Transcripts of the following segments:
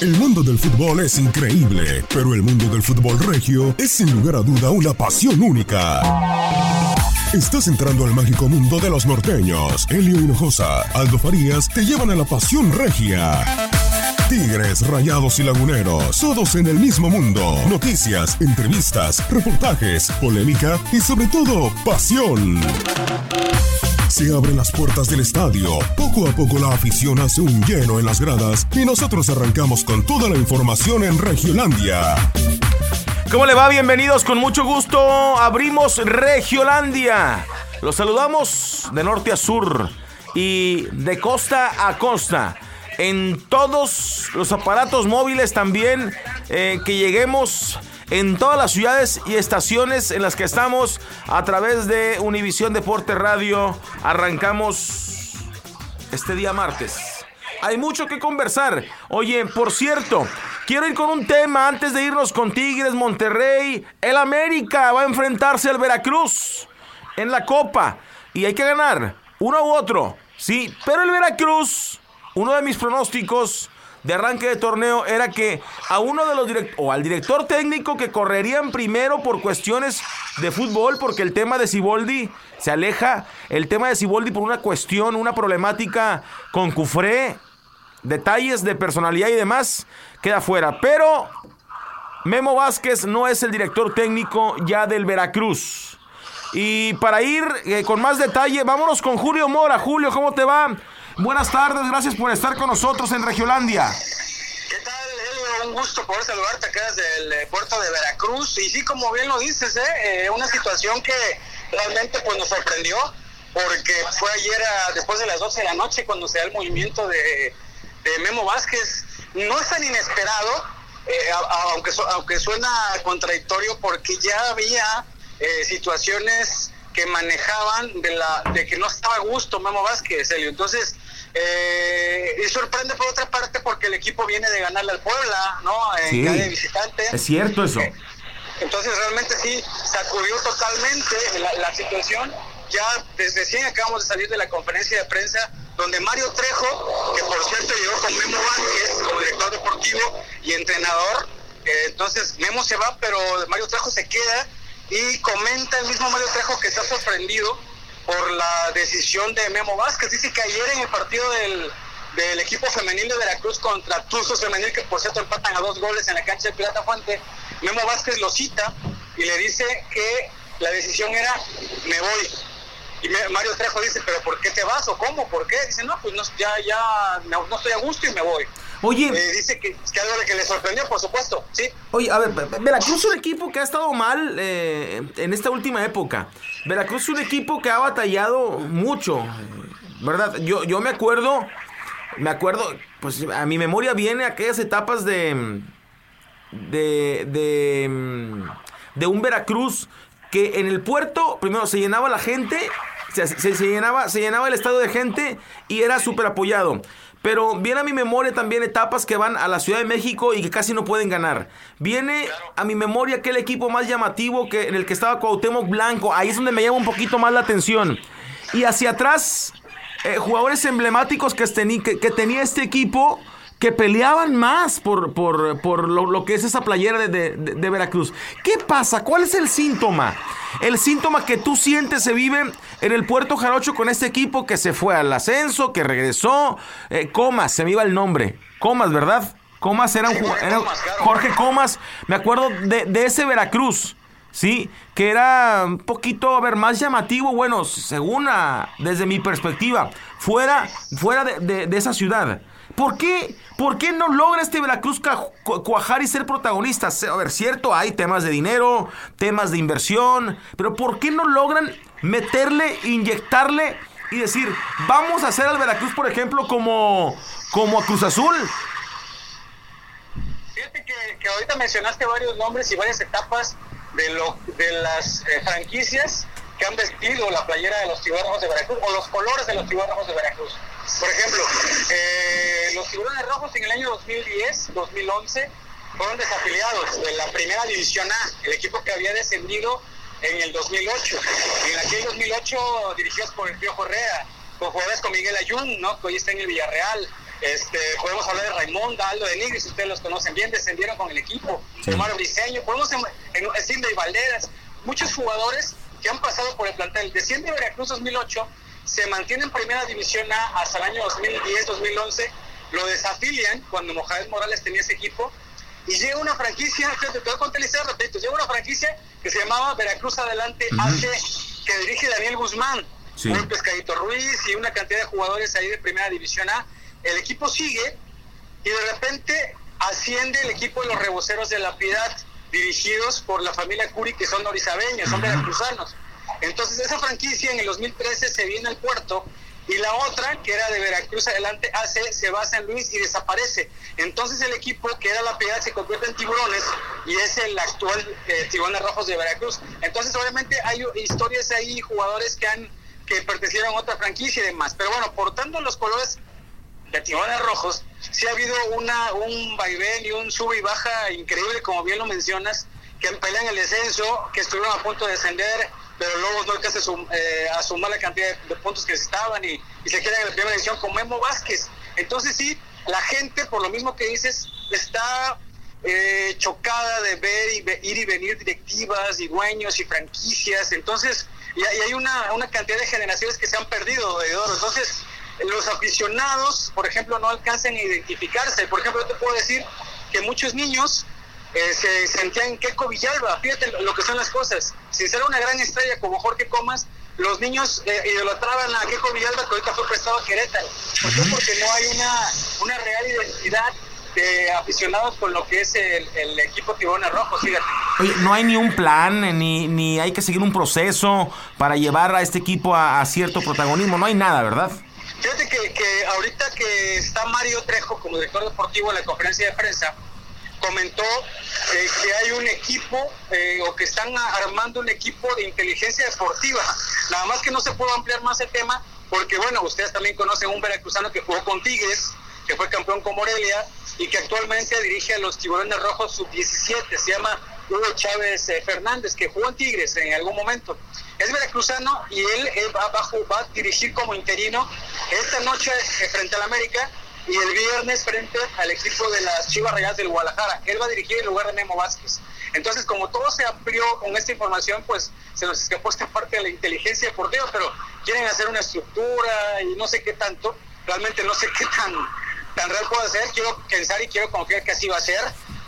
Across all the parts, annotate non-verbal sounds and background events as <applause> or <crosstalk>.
El mundo del fútbol es increíble, pero el mundo del fútbol regio es sin lugar a duda una pasión única. Estás entrando al mágico mundo de los norteños. Elio Hinojosa, Aldo Farías te llevan a la pasión regia. Tigres, Rayados y Laguneros, todos en el mismo mundo. Noticias, entrevistas, reportajes, polémica y sobre todo, pasión. Se abren las puertas del estadio. Poco a poco la afición hace un lleno en las gradas y nosotros arrancamos con toda la información en Regiolandia. ¿Cómo le va? Bienvenidos con mucho gusto. Abrimos Regiolandia. Los saludamos de norte a sur y de costa a costa. En todos los aparatos móviles también eh, que lleguemos en todas las ciudades y estaciones en las que estamos a través de Univisión Deporte Radio. Arrancamos este día martes. Hay mucho que conversar. Oye, por cierto, quiero ir con un tema antes de irnos con Tigres, Monterrey. El América va a enfrentarse al Veracruz en la Copa y hay que ganar uno u otro. Sí, pero el Veracruz, uno de mis pronósticos de arranque de torneo era que a uno de los o al director técnico que correrían primero por cuestiones de fútbol, porque el tema de Siboldi se aleja, el tema de Siboldi por una cuestión, una problemática con Cufré, detalles de personalidad y demás, queda fuera. Pero Memo Vázquez no es el director técnico ya del Veracruz. Y para ir eh, con más detalle, vámonos con Julio Mora. Julio, ¿cómo te va? Buenas tardes, gracias por estar con nosotros en Regiolandia. ¿Qué tal, Elio? Un gusto poder saludarte acá desde el eh, puerto de Veracruz. Y sí, como bien lo dices, ¿eh? Eh, una situación que realmente pues nos sorprendió, porque fue ayer a- después de las 12 de la noche cuando se da el movimiento de, Memo Vázquez. No es tan inesperado, eh, a- aunque, su- aunque suena contradictorio, porque ya había eh, situaciones que manejaban de, la, de que no estaba a gusto Memo Vázquez, Elio. Entonces, eh, y sorprende por otra parte porque el equipo viene de ganarle al Puebla, ¿no? En Sí. de visitante. Es cierto eso. Entonces realmente sí sacudió totalmente la, la situación. Ya desde recién acabamos de salir de la conferencia de prensa donde Mario Trejo, que por cierto llegó con Memo Vázquez como director deportivo y entrenador, eh, entonces Memo se va, pero Mario Trejo se queda y comenta el mismo Mario Trejo que está sorprendido por la decisión de Memo Vázquez. Dice que ayer en el partido del, del equipo femenil de Veracruz contra Tuzos Femenil, que por cierto empatan a dos goles en la cancha de Pirata Fuente, Memo Vázquez lo cita y le dice que la decisión era me voy. Y Mario Trejo dice, pero ¿por qué te vas o cómo? ¿Por qué? Dice, no, pues no, ya, ya no, estoy a gusto y me voy. Oye. Eh, dice que, que algo que le sorprendió, por supuesto, ¿sí? Oye, a ver, Veracruz es un equipo que ha estado mal eh, en esta última época. Veracruz es un equipo que ha batallado mucho, ¿verdad? Yo, yo me acuerdo, me acuerdo, pues a mi memoria viene aquellas etapas de, de, de, de un Veracruz que en el puerto, primero se llenaba la gente, se, se, llenaba, se llenaba el estadio de gente y era súper apoyado. Pero viene a mi memoria también etapas que van a la Ciudad de México y que casi no pueden ganar. Viene a mi memoria aquel equipo más llamativo que en el que estaba Cuauhtémoc Blanco. Ahí es donde me llama un poquito más la atención. Y hacia atrás, eh, jugadores emblemáticos que, que, tenía este equipo que peleaban más por, por, lo, que es esa playera de, de, Veracruz. ¿Qué pasa? ¿Cuál es el síntoma? El síntoma que tú sientes se vive en el Puerto Jarocho con este equipo que se fue al ascenso, que regresó. Eh, Comas, se me iba el nombre. Comas, ¿verdad? Comas era un jugador. Jorge Comas, me acuerdo de, de ese Veracruz. ¿sí? Que era un poquito, a ver, más llamativo, bueno, según desde mi perspectiva, fuera, fuera de, de, esa ciudad. ¿Por qué? ¿Por qué no logra este Veracruz cuajar y ser protagonista? A ver, cierto, hay temas de dinero, temas de inversión, pero ¿por qué no logran meterle, inyectarle y decir, vamos a hacer al Veracruz, por ejemplo, como, como a Cruz Azul? Fíjate que, ahorita mencionaste varios nombres y varias etapas de, lo, de las eh, franquicias que han vestido la playera de los tiburones de Veracruz o los colores de los tiburones de Veracruz. Por ejemplo, eh, los tiburones rojos en el año 2010, 2011 fueron desafiliados de la primera división A, el equipo que había descendido en el 2008. Y en aquel 2008 dirigidos por el Pío Correa, con jugadores con Miguel Ayun, ¿no? que hoy está en el Villarreal, este, podemos hablar de Raimundo, Aldo de Nigris, ustedes los conocen bien, descendieron con el equipo. Omar Briseño, podemos decir de Valderas, muchos jugadores que han pasado por el plantel. Desciende Veracruz 2008, se mantiene en primera división A hasta el año 2010-2011, lo desafilian cuando Mohamed Morales tenía ese equipo. Y llega una franquicia, te voy a contar la historia llega una franquicia que se llamaba Veracruz Adelante AC, que dirige Daniel Guzmán, un Pescadito Ruiz y una cantidad de jugadores ahí de primera división A. El equipo sigue y de repente asciende el equipo de los reboceros de la Piedad, dirigidos por la familia Curi, que son orizabeños, son veracruzanos. Entonces esa franquicia en el 2013 se viene al puerto y la otra, que era de Veracruz adelante, hace, se va a San Luis y desaparece. Entonces el equipo que era la Piedad se convierte en tiburones y es el actual eh, Tiburones Rojos de Veracruz. Entonces obviamente hay historias ahí, jugadores que han que pertenecieron a otra franquicia y demás. Pero bueno, portando los colores de Rojos, sí ha habido una, un vaivén y un sub y baja increíble, como bien lo mencionas, que pelean el descenso, que estuvieron a punto de descender, pero luego no alcanza eh, a sumar la cantidad de, puntos que estaban y, se quedan en la primera edición con Memo Vázquez. Entonces sí, la gente, por lo mismo que dices, está eh, chocada de ver y ir y venir directivas y dueños y franquicias. Entonces, y, hay una, una cantidad de generaciones que se han perdido, de Entonces, los aficionados, por ejemplo, no alcanzan a identificarse. Por ejemplo, yo te puedo decir que muchos niños eh, se sentían Keco Villalba. Fíjate lo que son las cosas. Si ser una gran estrella como Jorge Comas, los niños eh, idolatraban a Keco Villalba, que ahorita fue prestado a Querétaro. ¿Por qué? Porque no hay una, una real identidad de aficionados con lo que es el, equipo Tiburones Rojos, fíjate. Oye, no hay ni un plan, ni, ni hay que seguir un proceso para llevar a este equipo a cierto protagonismo, no hay nada, ¿verdad? Fíjate que, que ahorita que está Mario Trejo como director deportivo en la conferencia de prensa, comentó eh, que hay un equipo eh, o que están armando un equipo de inteligencia deportiva. Nada más que no se puede ampliar más el tema porque, bueno, ustedes también conocen un veracruzano que jugó con Tigres, que fue campeón con Morelia y que actualmente dirige a los Tiburones Rojos sub-17. Se llama Hugo Chávez eh, Fernández, que jugó en Tigres en algún momento. Es veracruzano y él, va, va, a dirigir como interino esta noche eh, frente al América y el viernes frente al equipo de las Chivas Rayadas del Guadalajara. Él va a dirigir en lugar de Memo Vázquez. Entonces, como todo se amplió con esta información, pues se nos escapó esta parte de la inteligencia deportiva, pero quieren hacer una estructura y no sé qué tanto. Realmente no sé qué tan, tan real puede ser. Quiero pensar y quiero confiar que así va a ser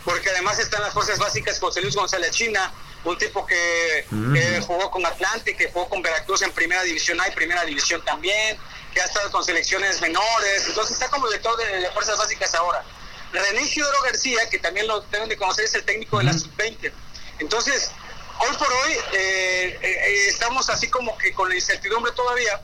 porque además están las fuerzas básicas José Luis González China, un tipo que, que jugó con Atlante, que jugó con Veracruz en primera división A y primera división también, que ha estado con selecciones menores, entonces está como director de, de fuerzas básicas ahora. René Isidoro García, que también lo deben de conocer, es el técnico de la sub-20. Entonces, hoy por hoy eh, eh, estamos así como que con la incertidumbre todavía,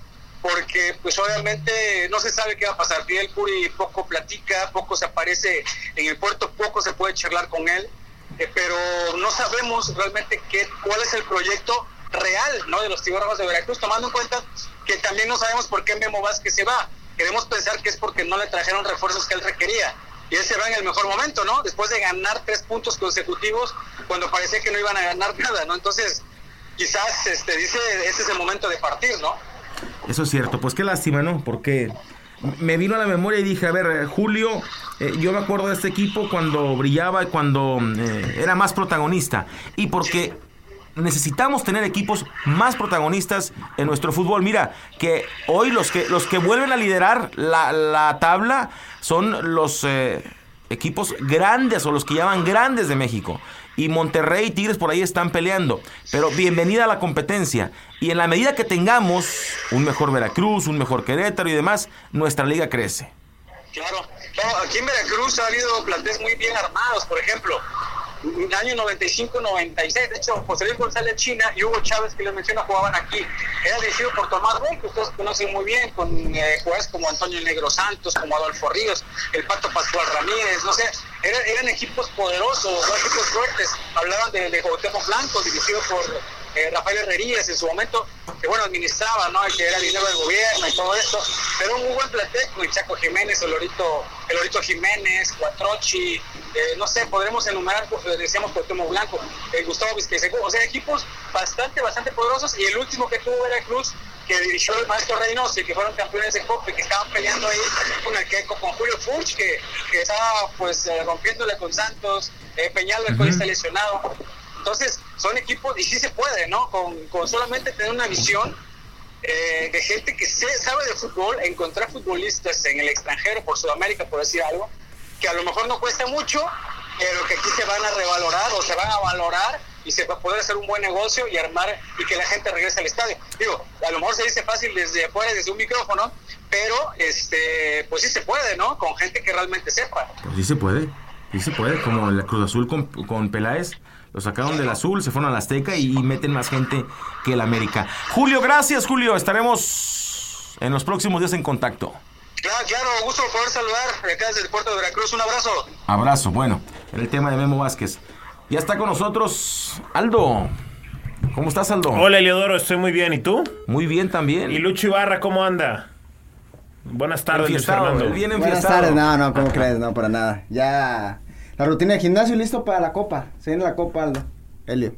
porque pues obviamente no se sabe qué va a pasar. Fidel Curi poco platica, poco se aparece en el puerto, poco se puede charlar con él, eh, pero no sabemos realmente qué, cuál es el proyecto real ¿no? de los tiburones de Veracruz, tomando en cuenta que también no sabemos por qué Memo Vázquez se va. Queremos pensar que es porque no le trajeron refuerzos que él requería y él se va en el mejor momento, ¿no? Después de ganar tres puntos consecutivos cuando parecía que no iban a ganar nada, ¿no? Entonces, quizás este, dice, este es el momento de partir, ¿no? Eso es cierto, pues qué lástima, ¿no? Porque me vino a la memoria y dije, a ver, eh, Julio, eh, yo me acuerdo de este equipo cuando brillaba y cuando eh, era más protagonista. Y porque necesitamos tener equipos más protagonistas en nuestro fútbol. Mira, que hoy los que, los que vuelven a liderar la, la tabla son los equipos grandes o los que llaman grandes de México. Y Monterrey y Tigres por ahí están peleando. Pero bienvenida a la competencia. Y en la medida que tengamos un mejor Veracruz, un mejor Querétaro y demás, nuestra liga crece. Claro. Aquí en Veracruz ha habido planteles muy bien armados, por ejemplo año 95-96. De hecho, José Luis González China y Hugo Chávez, que les menciono, jugaban aquí. Era dirigido por Tomás Rey, que ustedes conocen muy bien, con eh, jugadores como Antonio Negro Santos, como Adolfo Ríos, el Pato Pascual Ramírez, no sé. Eran, equipos poderosos, equipos fuertes. Hablaban de, de Blanco, dirigido por eh, Rafael Herrerías en su momento, que bueno, administraba, ¿no? Que era dinero del gobierno y todo esto, pero un muy buen plantel con Chaco Jiménez, el Lorito, el Lorito Jiménez, Cuatrochi, eh, no sé, podremos enumerar, pues, decíamos Cuauhtémoc Blanco, el eh, Gustavo Vizquezegú, o sea, equipos bastante, bastante poderosos, y el último que tuvo era Cruz, que dirigió el maestro Reynoso y que fueron campeones de Copa y que estaban peleando ahí con el que con Julio Furch, que, que estaba pues rompiéndole con Santos, Peñal uh -huh. está lesionado. Entonces, son equipos, y sí se puede, ¿no? Con, con solamente tener una visión eh, de gente que se, sabe de fútbol, encontrar futbolistas en el extranjero, por Sudamérica, por decir algo, que a lo mejor no cuesta mucho, pero que aquí se van a revalorar o se van a valorar y se va a poder hacer un buen negocio y armar y que la gente regrese al estadio. Digo, a lo mejor se dice fácil desde afuera, desde un micrófono, pero este, pues sí se puede, ¿no? Con gente que realmente sepa. Pues sí se puede, sí se puede, como la Cruz Azul con, con Peláez lo sacaron del azul, se fueron a la Azteca y meten más gente que el América. Julio, gracias, Julio. Estaremos en los próximos días en contacto. Claro, gusto poder saludar acá desde el puerto de Veracruz. Un abrazo. Abrazo, bueno, en el tema de Memo Vázquez. Ya está con nosotros Aldo. ¿Cómo estás, Aldo? Hola, Eliodoro, estoy muy bien. ¿Y tú? Muy bien también. ¿Y Lucho Ibarra, cómo anda? Buenas tardes, Luis Fernando. Bien Buenas tardes, no, no, ¿cómo crees? No, para nada. Ya la rutina de gimnasio listo para la copa. Se viene la copa, Aldo. Helio.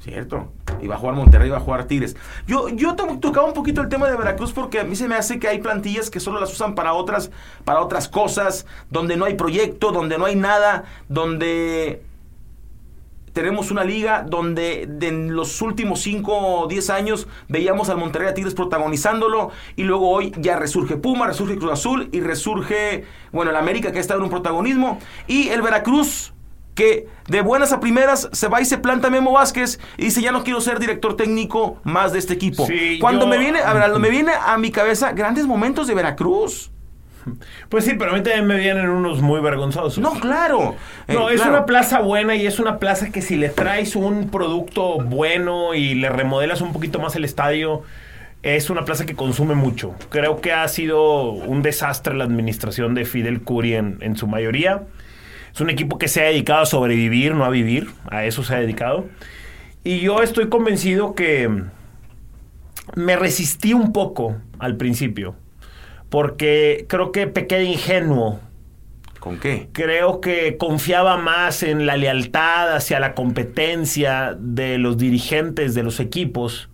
Cierto. Iba a jugar Monterrey, iba a jugar Tigres. Yo, yo tocaba un poquito el tema de Veracruz porque a mí se me hace que hay plantillas que solo las usan para otras, para otras cosas, donde no hay proyecto, donde no hay nada, donde tenemos una liga donde en los últimos 5 o 10 años veíamos al Monterrey a Tigres protagonizándolo y luego hoy ya resurge Puma, resurge Cruz Azul y resurge, bueno, el América que ha estado en un protagonismo y el Veracruz que de buenas a primeras se va y se planta Memo Vázquez y dice ya no quiero ser director técnico más de este equipo. Sí, cuando yo- me viene, a ver, me <laughs> viene a mi cabeza grandes momentos de Veracruz. Pues sí, pero a mí también me vienen unos muy vergonzosos. No, claro. No, Eh, es claro. una plaza buena y es una plaza que si le traes un producto bueno y le remodelas un poquito más el estadio, es una plaza que consume mucho. Creo que ha sido un desastre la administración de Fidel Curi en, en su mayoría. Es un equipo que se ha dedicado a sobrevivir, no a vivir. A eso se ha dedicado. Y yo estoy convencido que me resistí un poco al principio. Porque creo que pequé de ingenuo ¿Con qué? creo que confiaba más en la lealtad hacia la competencia de los dirigentes de los equipos.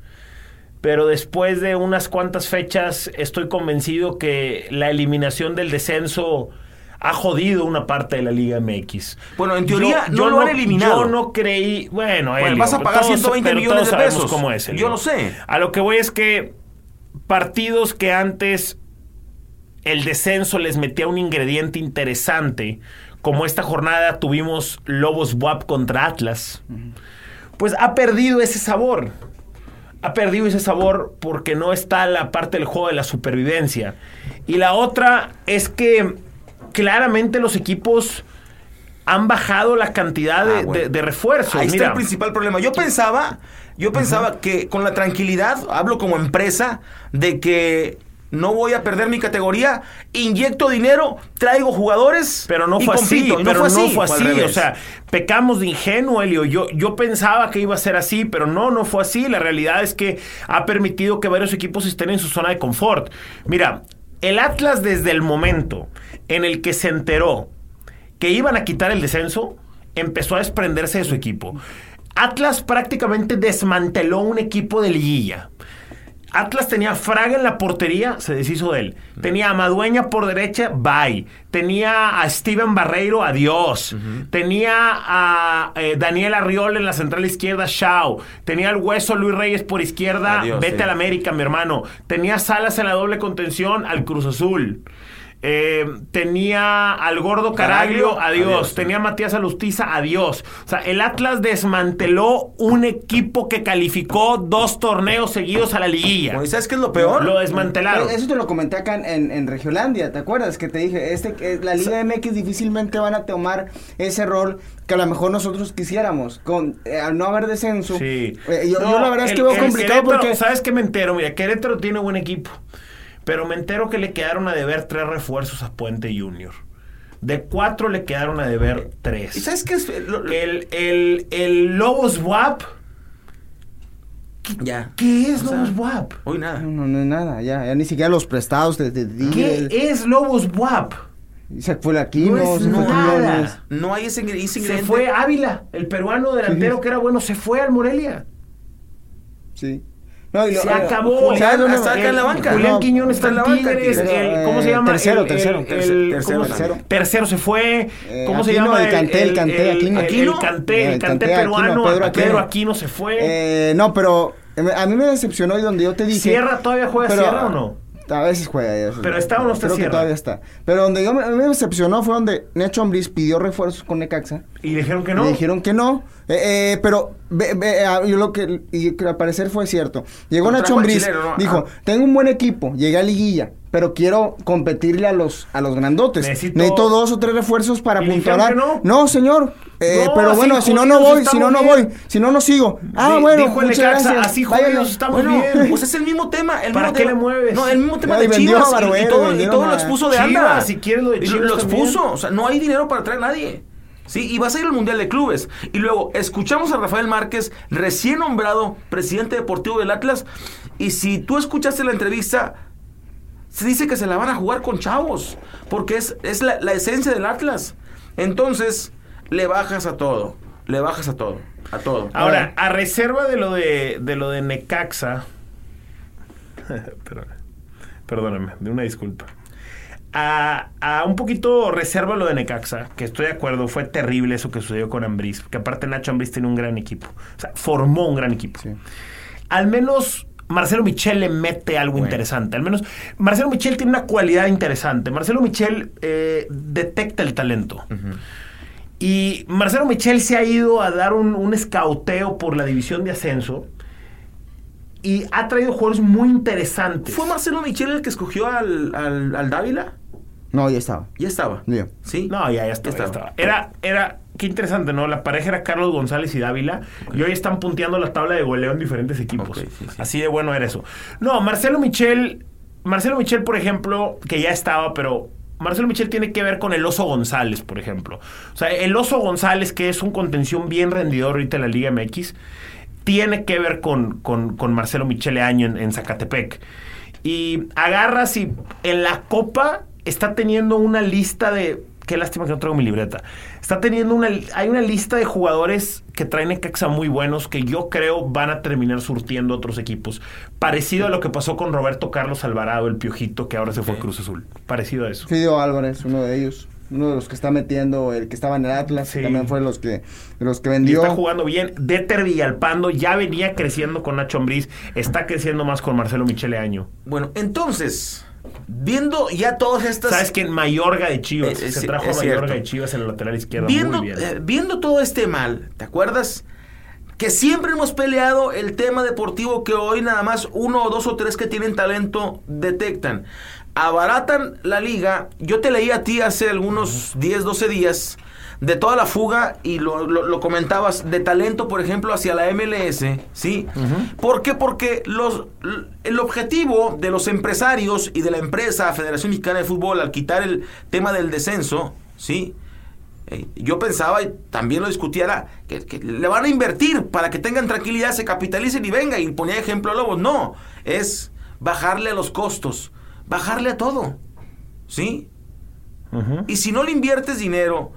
Pero después de unas cuantas fechas estoy convencido que la eliminación del descenso ha jodido una parte de la Liga MX. Bueno, en teoría no lo han eliminado. Yo no creí, bueno, Bueno, Elio, vas a pagar todos- 120 pero millones de pesos. cómo es, Elio. Yo lo sé. A lo que voy es que partidos que antes el descenso les metía un ingrediente interesante, como esta jornada tuvimos Lobos WAP contra Atlas, pues ha perdido ese sabor. Ha perdido ese sabor porque no está la parte del juego de la supervivencia. Y la otra es que claramente los equipos han bajado la cantidad de, Ah, bueno. de- de refuerzos. Ahí está el principal problema. Yo pensaba, yo pensaba que con la tranquilidad, hablo como empresa, de que no voy a perder mi categoría, inyecto dinero, traigo jugadores, Pero no y fue así. Y pero no fue así. O sea, pecamos de ingenuo, Elio. Yo, yo pensaba que iba a ser así, pero no, no fue así. La realidad es que ha permitido que varios equipos estén en su zona de confort. Mira, el Atlas desde el momento en el que se enteró que iban a quitar el descenso, empezó a desprenderse de su equipo. Atlas prácticamente desmanteló un equipo de liguilla. Atlas tenía a Fraga en la portería, se deshizo de él. Tenía a Madueña por derecha, bye. Tenía a Steven Barreiro, adiós. Tenía a eh, Daniel Arriol en la central izquierda, chao. Tenía al hueso Luis Reyes por izquierda, Adiós, vete sí. a la América, mi hermano. Tenía a Salas en la doble contención, al Cruz Azul. Eh, tenía al gordo Caraglio, Caraglio, adiós. adiós. Tenía a Matías Alustiza, adiós. O sea, el Atlas desmanteló un equipo que calificó dos torneos seguidos a la liguilla. Bueno, ¿y sabes qué es lo peor? Lo desmantelaron. Eh, Eso te lo comenté acá en, en, Regiolandia, ¿te acuerdas? Que te dije, este, que la Liga MX difícilmente van a tomar ese rol que a lo mejor nosotros quisiéramos. Con, eh, al no haber descenso. Sí. eh, yo, No, yo la verdad es que veo complicado porque... ¿Sabes qué me entero? Mira, Querétaro tiene buen equipo. Pero me entero que le quedaron a deber tres refuerzos a Puente Junior. De cuatro le quedaron a deber tres. ¿Y sabes qué es? Lo- lo- El, el, el Lobos WAP. ya. ¿Qué es O sea, Lobos WAP? Hoy nada. No, no, no es nada, ya, ya ni siquiera los prestados de, de ¿Qué es Lobos WAP? Se fue la Aquino, No es se fue nada. Quiñones. No hay ese, ingre- ese Se ingrediente. fue Ávila, el peruano delantero que era bueno, se fue al Morelia. Sí. No, y lo- Se acabó. ¿sabes Julián dónde- está acá en la banca. Julián No, Quiñones está en la banca, Tigres. El- ¿Cómo se Eh, llama? tercero, El- el- tercero, el- tercero ¿cómo se- tercero. Tercero se fue. Eh, ¿Cómo se Aquino, llama? el Canté, el Canté, el, Aquino. el Aquino. Canté, el Canté Aquino, peruano. Pedro Pedro Aquino. Aquino se fue. Eh, no, pero eh, a mí me decepcionó y donde yo te dije... ¿Sierra todavía juega pero, Sierra o no? A veces juega. Pero está o no está Creo que todavía está. Pero donde yo me, me decepcionó fue donde Nacho Ambriz pidió refuerzos con Necaxa. Y dijeron que no. Le dijeron que no. Eh, eh, pero ve, ah, yo lo que y que al parecer fue cierto. Llegó Nacho Ambriz, dijo, Ah. tengo un buen equipo, llegué a liguilla, pero quiero competirle a los a los grandotes. Necesito- Necesito, dos o tres refuerzos para ¿Y le dijeron puntuar. que no? señor. Eh, No, pero bueno, si no no voy, si no no voy, si no no sigo. Ah, bueno, el muchas gracias. así Váyanle. jodidos estamos Bueno, bien. <laughs> pues es el mismo tema. El ¿Para mismo qué tema- le mueves? No, el mismo tema de Chivas. y- todo, y todo lo expuso de Chivas, Anda. si quieres lo de Chivas lo también. expuso. O sea, no hay dinero para traer a nadie. Sí, y vas a ir al Mundial de Clubes. Y luego escuchamos a Rafael Márquez, recién nombrado presidente deportivo del Atlas. Y si tú escuchaste la entrevista, se dice que se la van a jugar con chavos. Porque es, es la, la esencia del Atlas. Entonces, le bajas a todo. Le bajas a todo. A todo. Ahora, a reserva de lo de, de lo de Necaxa. <laughs> Perdona- Perdóname, de una disculpa. A, a un poquito reserva lo de Necaxa, que estoy de acuerdo, fue terrible eso que sucedió con Ambriz, que aparte Nacho Ambriz tiene un gran equipo. O sea, formó un gran equipo. Al menos Marcelo Michel le mete algo interesante. Al menos Marcelo Michel tiene una cualidad interesante. Marcelo Michel eh, detecta el talento. Y Marcelo Michel se ha ido a dar un, un escauteo por la división de ascenso y ha traído jugadores muy interesantes. ¿Fue Marcelo Michel el que escogió al, al, al Dávila? No, ya estaba. Ya estaba. Sí. No, ya, ya estaba, ya estaba. Era, era, qué interesante, ¿no? La pareja era Carlos González y Dávila y hoy están punteando la tabla de goleo en diferentes equipos. Ok, sí, sí. Así de bueno era eso. No, Marcelo Michel, Marcelo Michel, por ejemplo, que ya estaba, pero Marcelo Michel tiene que ver con el Oso González, por ejemplo. O sea, el Oso González, que es un contención bien rendidor ahorita en la Liga MX, tiene que ver con, con, con Marcelo Michele Año en, en Zacatepec. Y agarras y en la Copa está teniendo una lista de... Qué lástima que no traigo mi libreta. Está teniendo una... Hay una lista de jugadores que traen Necaxa muy buenos que yo creo van a terminar surtiendo otros equipos. Parecido a lo que pasó con Roberto Carlos Alvarado, el piojito, que ahora se fue a Cruz Azul. Parecido a eso. Fidio Álvarez, uno de ellos. Uno de los que está metiendo, el que estaba en el Atlas, Sí. también fue de los que, los que Y vendió. está jugando bien. Deter Villalpando ya venía creciendo con Nacho Ambriz. Está creciendo más con Marcelo Michele Año. Bueno, entonces, viendo ya todas estas. ¿Sabes quién? Mayorga de Chivas. Eh, eh, Se trajo Mayorga cierto. de Chivas en el lateral izquierdo. Viendo, Muy bien. eh, viendo todo este mal, ¿te acuerdas? que siempre hemos peleado el tema deportivo que hoy nada más uno o dos o tres que tienen talento detectan. Abaratan la liga. Yo te leí a ti hace algunos 10, 12 días de toda la fuga y lo, lo- lo comentabas de talento, por ejemplo, hacia la MLS, ¿sí? ¿Por qué? Porque los, el objetivo de los empresarios y de la empresa Federación Mexicana de Fútbol al quitar el tema del descenso, ¿sí? Eh, yo pensaba y también lo discutía era que, que le van a invertir para que tengan tranquilidad, se capitalicen y venga y ponía ejemplo a Lobos. No, es bajarle a los costos, bajarle a todo, ¿sí? Y si no le inviertes dinero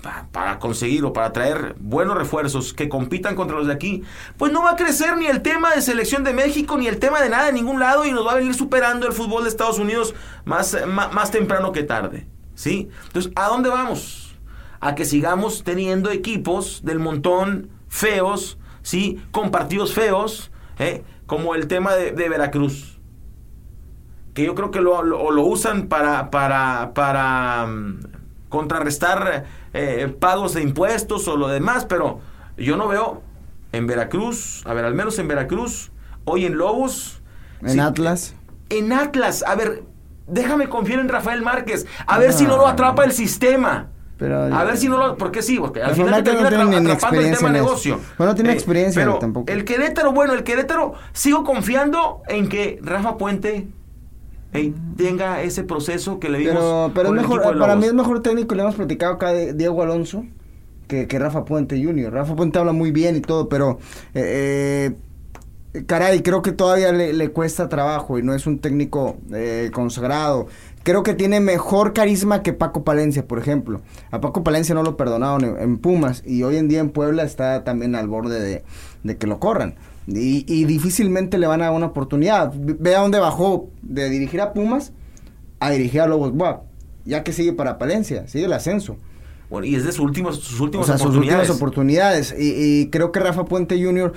para conseguir o para traer buenos refuerzos que compitan contra los de aquí, pues no va a crecer ni el tema de selección de México, ni el tema de nada de ningún lado y nos va a venir superando el fútbol de Estados Unidos más, más, temprano que tarde. ¿Sí? Entonces, ¿a dónde vamos? A que sigamos teniendo equipos del montón feos, ¿sí? Con partidos feos, ¿eh? como el tema de, Veracruz que yo creo que lo, lo usan para, para, para mm, contrarrestar eh, pagos de impuestos o lo demás, pero yo no veo en Veracruz, a ver, al menos en Veracruz, hoy en Lobos. En Atlas. En Atlas, a ver, déjame confiar en Rafael Márquez, a ver si no lo atrapa el sistema. Pero, a ver si no lo. Porque sí, porque al final te no termina ni atrapando el experiencia tema en negocio. Bueno, no tiene Eh, experiencia pero tampoco. El Querétaro, bueno, el Querétaro, sigo confiando en que Rafa Puente ey, tenga ese proceso que le vimos. Pero, pero es con el mejor, para mí es mejor técnico, le hemos platicado acá de Diego Alonso que, que Rafa Puente Jr. Rafa Puente habla muy bien y todo, pero eh, eh, caray, creo que todavía le, le cuesta trabajo y no es un técnico eh, consagrado. Creo que tiene mejor carisma que Paco Palencia, por ejemplo. A Paco Palencia no lo perdonaron en, en Pumas y hoy en día en Puebla está también al borde de, de que lo corran. Y, y difícilmente le van a dar una oportunidad. Ve a dónde bajó de dirigir a Pumas a dirigir a Lobos Buap. Ya que sigue para Palencia, sigue el ascenso. Bueno, y es de sus últimos, sus O últimas sea, sus oportunidades. últimas oportunidades. Y, y creo que Rafa Puente Jr.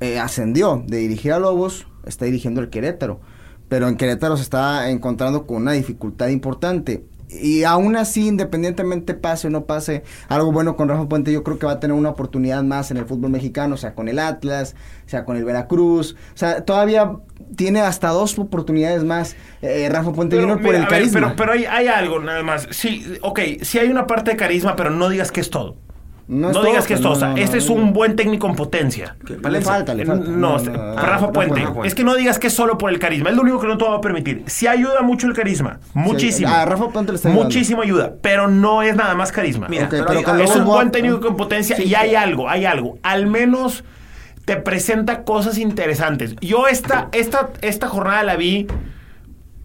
eh, ascendió de dirigir a Lobos, está dirigiendo el Querétaro. Pero en Querétaro se está encontrando con una dificultad importante. Y aún así, independientemente pase o no pase algo bueno con Rafa Puente, yo creo que va a tener una oportunidad más en el fútbol mexicano, o sea, con el Atlas, o sea, con el Veracruz. O sea, todavía tiene hasta dos oportunidades más eh, Rafa Puente Pero, Jr. por mira, el ver, carisma. pero pero hay, hay algo nada más. Sí, ok, sí hay una parte de carisma, pero no digas que es todo. No digas que es no, este no, es no. un buen técnico en potencia. Le falta, le falta. No, No, no, no, Rafa Puente. Es que no digas que es solo por el carisma. Es lo único que no te va a permitir. Sí ayuda mucho el carisma. Muchísimo. a Rafa Puente le está ayudando. Muchísimo ayuda. Pero no es nada más carisma. Mira, Ok, pero pero es un buen técnico con potencia y hay algo, hay algo. Al menos te presenta cosas interesantes. Yo esta, esta, esta jornada la vi.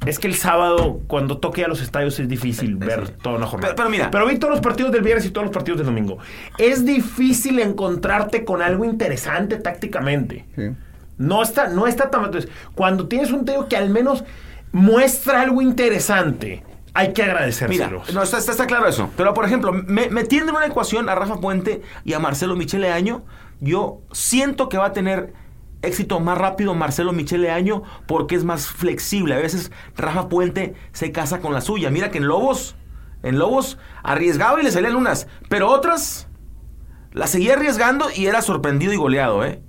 Es que el sábado, cuando toque a los estadios, es difícil ver toda una jornada. Pero- pero mira. Pero vi todos los partidos del viernes y todos los partidos del domingo. Es difícil encontrarte con algo interesante tácticamente. Sí. No está, no está tan. Entonces, cuando tienes un técnico que al menos muestra algo interesante, hay que Mira, agradecérselo. no, está, está- está claro eso. Pero, por ejemplo, me, metiendo en una ecuación a Rafa Puente y a Marcelo Michele Año, yo siento que va a tener éxito más rápido Marcelo Michele Año porque es más flexible. A veces Rafa Puente se casa con la suya. Mira que en Lobos, en Lobos arriesgaba y le salían unas, pero otras las seguía arriesgando y era sorprendido y goleado, ¿eh?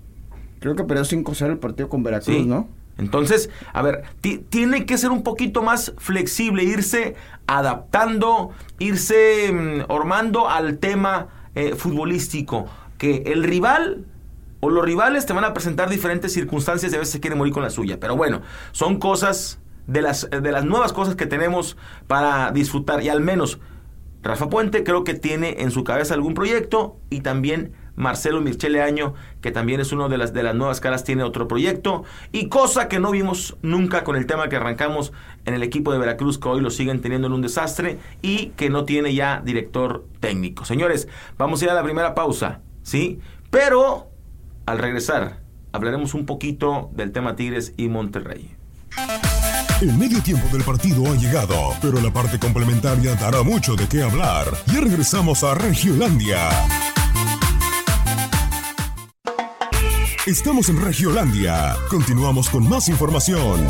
Creo que perdió 5-0 el partido con Veracruz, Sí. ¿no? Entonces, a ver, ti- tiene que ser un poquito más flexible, irse adaptando, irse mm, ormando al tema eh, futbolístico. Que el rival o los rivales te van a presentar diferentes circunstancias y a veces se quiere morir con la suya. Pero bueno, son cosas de las, de las nuevas cosas que tenemos para disfrutar. Y al menos Rafa Puente creo que tiene en su cabeza algún proyecto y también Marcelo Michele Año, que también es uno de las, de las nuevas caras, tiene otro proyecto. Y cosa que no vimos nunca con el tema que arrancamos en el equipo de Veracruz, que hoy lo siguen teniendo en un desastre y que no tiene ya director técnico. Señores, vamos a ir a la primera pausa, ¿sí? Pero al regresar hablaremos un poquito del tema Tigres y Monterrey. El medio tiempo del partido ha llegado, pero la parte complementaria dará mucho de qué hablar. Ya regresamos a Regiolandia. Estamos en Regiolandia. Continuamos con más información.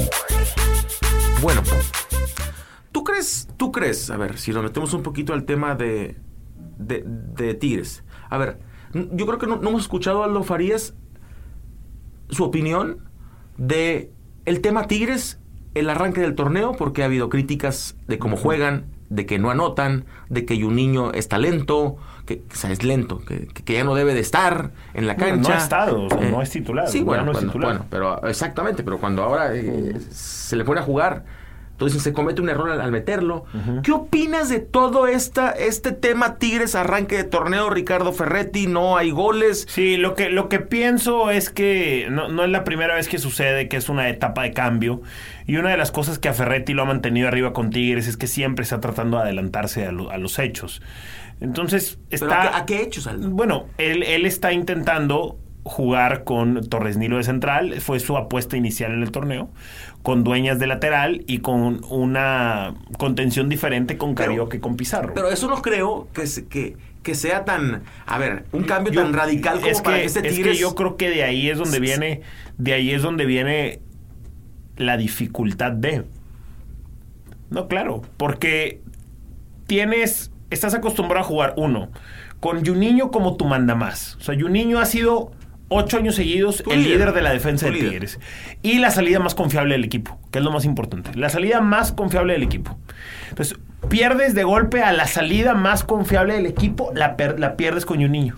Bueno, ¿tú crees, tú crees, a ver, si nos metemos un poquito al tema de, de, de Tigres. A ver, yo creo que no, no hemos escuchado a Aldo Farías su opinión de el tema Tigres, el arranque del torneo, porque ha habido críticas de cómo juegan, de que no anotan, de que un niño es talento, que o sea, es lento, que, que ya no debe de estar en la cancha. no ha estado, o sea, Eh, no es titular. Sí, bueno, no es bueno, titular. bueno, pero exactamente, pero cuando ahora eh, se le pone a jugar, entonces se comete un error al, al meterlo. ¿Qué opinas de todo esta, este tema Tigres arranque de torneo Ricardo Ferretti? No hay goles. Sí, lo que, lo que pienso es que no, no es la primera vez que sucede, que es una etapa de cambio. Y una de las cosas que a Ferretti lo ha mantenido arriba con Tigres es que siempre está tratando de adelantarse a, lo- a los hechos. Entonces, ¿Pero está... a, qué, a qué hechos, Aldo? Bueno, él, él está intentando jugar con Torres Nilo de central, fue su apuesta inicial en el torneo, con Dueñas de lateral y con una contención diferente con Carioca y con Pizarro. Pero eso no creo que, que, que sea tan, a ver, un cambio Yo- tan radical como es para que, este es Tigres... que yo creo que de ahí es donde viene de ahí es donde viene la dificultad de. No claro porque tienes estás acostumbrado a jugar uno con Juninho como tu manda más o sea Juninho ha sido ocho años seguidos el líder. líder de la defensa de líder. Tigres y la salida más confiable del equipo que es lo más importante la salida más confiable del equipo entonces pierdes de golpe a la salida más confiable del equipo la, per- la pierdes con Juninho